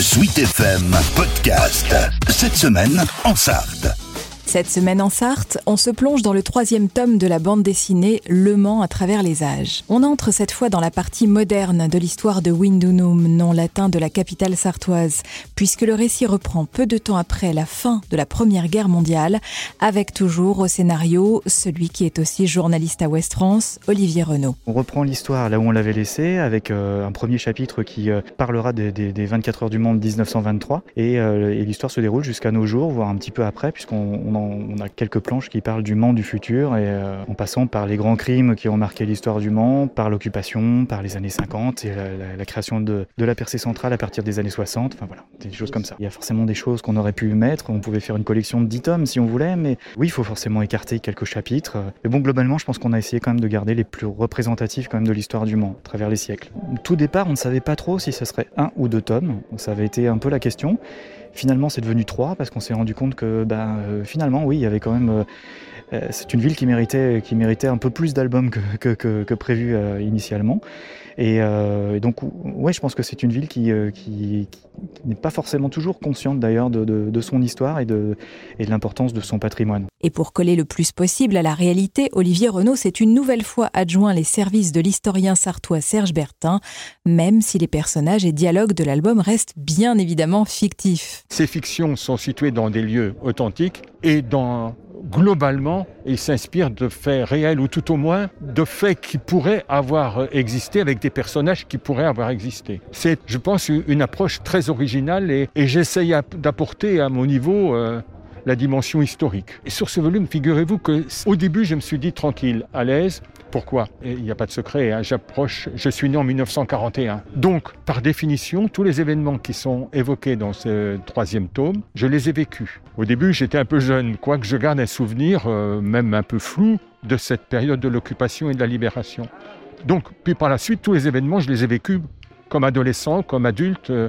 Sweet FM Podcast. Cette semaine en Sarthe. Cette semaine en Sarthe, on se plonge dans le troisième tome de la bande dessinée Le Mans à travers les âges. On entre cette fois dans la partie moderne de l'histoire de Windunum, nom latin de la capitale sartoise, puisque le récit reprend peu de temps après la fin de la Première Guerre mondiale, avec toujours au scénario celui qui est aussi journaliste à West France, Olivier Renaud. On reprend l'histoire là où on l'avait laissé, avec euh, un premier chapitre qui euh, parlera des, 24 heures du monde 1923, et, euh, et l'histoire se déroule jusqu'à nos jours, voire un petit peu après, puisqu'on on a quelques planches qui parlent du Mans du futur, et euh, en passant par les grands crimes qui ont marqué l'histoire du Mans, par l'occupation, par les années 50 et la, création de, la percée centrale à partir des années 60. Enfin voilà, des choses comme ça. Il y a forcément des choses qu'on aurait pu mettre. On pouvait faire une collection de 10 tomes si on voulait, mais oui, il faut forcément écarter quelques chapitres. Mais bon, globalement, je pense qu'on a essayé quand même de garder les plus représentatifs quand de l'histoire du Mans à travers les siècles. Tout départ, on ne savait pas trop si ce serait un ou deux tomes. Ça avait été un peu la question. Finalement, c'est devenu trois parce qu'on s'est rendu compte que ben, euh, finalement, oui, il y avait quand même. Euh, c'est une ville qui méritait, qui méritait un peu plus d'albums que, que, que, que, prévu euh, initialement. Et, euh, et, donc, ouais, je pense que c'est une ville qui, qui, qui n'est pas forcément toujours consciente d'ailleurs de, de, de, son histoire et de, et de l'importance de son patrimoine. Et pour coller le plus possible à la réalité, Olivier Renaud s'est une nouvelle fois adjoint les services de l'historien sartois Serge Bertin, même si les personnages et dialogues de l'album restent bien évidemment fictifs. Ces fictions sont situées dans des lieux authentiques et dans globalement, il s'inspire de faits réels ou tout au moins de faits qui pourraient avoir existé avec des personnages qui pourraient avoir existé. C'est, je pense, une approche très originale et, et j'essaye d'apporter à mon niveau euh, la dimension historique. Et sur ce volume, figurez-vous que au début, je me suis dit tranquille, à l'aise. Pourquoi? Il n'y a pas de secret, hein, j'approche, je suis né en 1941. Donc, par définition, tous les événements qui sont évoqués dans ce troisième tome, je les ai vécus. Au début, j'étais un peu jeune, quoique je garde un souvenir, euh, même un peu flou, de cette période de l'occupation et de la libération. Donc, puis par la suite, tous les événements, je les ai vécus comme adolescent, comme adulte, euh,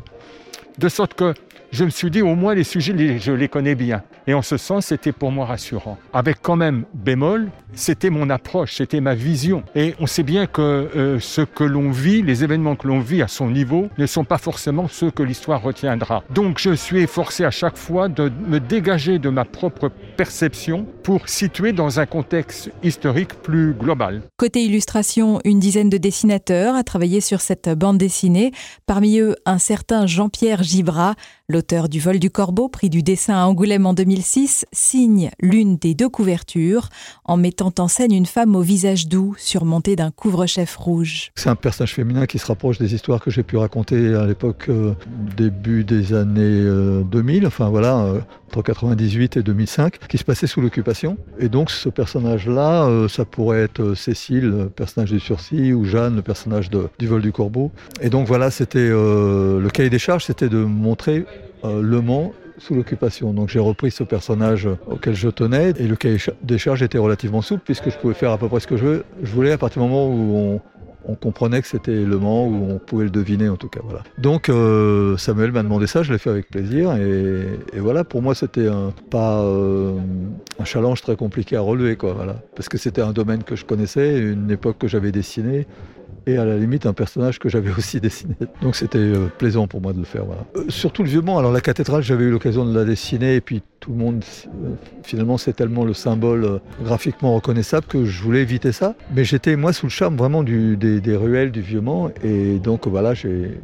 de sorte que je me suis dit au moins les sujets, je les connais bien. Et en ce sens, c'était pour moi rassurant. Avec quand même bémol, c'était mon approche, c'était ma vision. Et on sait bien que euh, ce que l'on vit, les événements que l'on vit à son niveau, ne sont pas forcément ceux que l'histoire retiendra. Donc je suis forcé à chaque fois de me dégager de ma propre perception pour situer dans un contexte historique plus global. Côté illustration, une dizaine de dessinateurs a travaillé sur cette bande dessinée. Parmi eux, un certain Jean-Pierre Gibra, L'auteur du vol du corbeau, prix du dessin à Angoulême en 2006, signe l'une des deux couvertures en mettant en scène une femme au visage doux surmontée d'un couvre-chef rouge. C'est un personnage féminin qui se rapproche des histoires que j'ai pu raconter à l'époque euh, début des années euh, 2000, enfin voilà, euh, entre 98 et 2005, qui se passait sous l'occupation. Et donc ce personnage-là, euh, ça pourrait être Cécile, le personnage du sursis, ou Jeanne, le personnage de, du vol du corbeau. Et donc voilà, c'était euh, le cahier des charges, c'était de montrer euh, Le Mans sous l'occupation. Donc j'ai repris ce personnage auquel je tenais et le cahier des charges était relativement souple puisque je pouvais faire à peu près ce que je, je voulais à partir du moment où on, on comprenait que c'était Le Mans ou on pouvait le deviner en tout cas. Voilà. Donc euh, Samuel m'a demandé ça, je l'ai fait avec plaisir et, voilà pour moi c'était un, pas euh, un challenge très compliqué à relever quoi. Voilà parce que c'était un domaine que je connaissais, une époque que j'avais dessinée et à la limite un personnage que j'avais aussi dessiné. Donc c'était euh, plaisant pour moi de le faire. Voilà. Surtout le vieux Mans. Alors la cathédrale, j'avais eu l'occasion de la dessiner et puis tout le monde, euh, finalement, c'est tellement le symbole euh, graphiquement reconnaissable que je voulais éviter ça. Mais j'étais moi sous le charme vraiment du, des, des, ruelles du vieux Mans et donc voilà, j'ai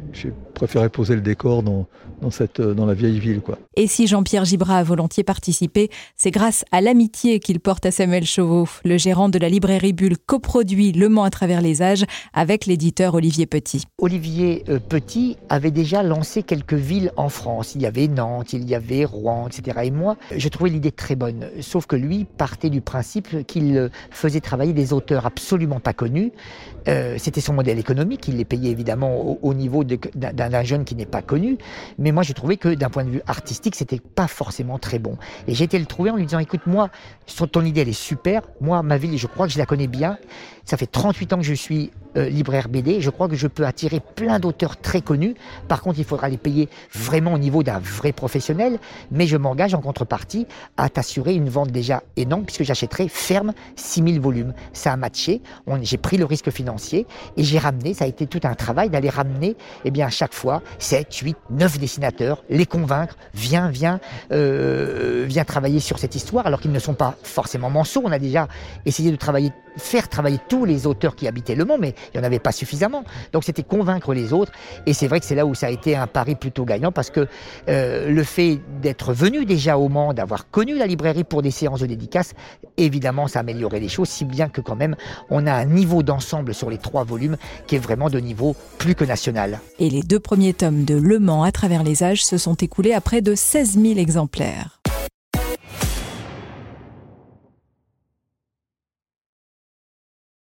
préféré poser le décor dans, dans, cette, dans la vieille ville. Quoi. Et si Jean-Pierre Gibra a volontiers participé, c'est grâce à l'amitié qu'il porte à Samuel Chauveau, le gérant de la librairie Bulle coproduit Le Mans à travers les âges avec l'éditeur Olivier Petit. Olivier euh, Petit avait déjà lancé quelques villes en France. Il y avait Nantes, il y avait Rouen, etc. Et moi, je trouvais l'idée très bonne. Sauf que lui partait du principe qu'il faisait travailler des auteurs absolument pas connus. Euh, C'était son modèle économique. Il les payait évidemment au, au niveau d'un jeune qui n'est pas connu. Mais moi, j'ai trouvé que d'un point de vue artistique, c'était pas forcément très bon. Et j'ai été le trouver en lui disant, écoute, moi, ton idée, elle est super. Moi, ma ville, je crois que je la connais bien. Ça fait 38 ans que je suis euh, libraire BD. Je crois que je peux attirer plein d'auteurs très connus. Par contre, il faudra les payer vraiment au niveau d'un vrai professionnel. Mais je m'engage en contrepartie à t'assurer une vente déjà énorme puisque j'achèterai ferme 6000 volumes. Ça a matché. J'ai pris le risque financier et j'ai ramené, ça a été tout un travail d'aller ramener, eh bien, à chaque fois, 7, 8, 9 dessinateurs, les convaincre, viens, viens, euh, viens travailler sur cette histoire alors qu'ils ne sont pas forcément manceaux. On a déjà essayé de travailler, faire travailler tous les auteurs qui habitaient Le Mans, mais il n'y en avait pas suffisamment. Donc c'était convaincre les autres. Et c'est vrai que c'est là où ça a été un pari plutôt gagnant parce que euh, le fait d'être venu déjà au D'avoir connu la librairie pour des séances de dédicaces, évidemment, ça a amélioré les choses, si bien que quand même, on a un niveau d'ensemble sur les trois volumes qui est vraiment de niveau plus que national. Et les deux premiers tomes de Le Mans à travers les âges se sont écoulés à près de 16 000 exemplaires.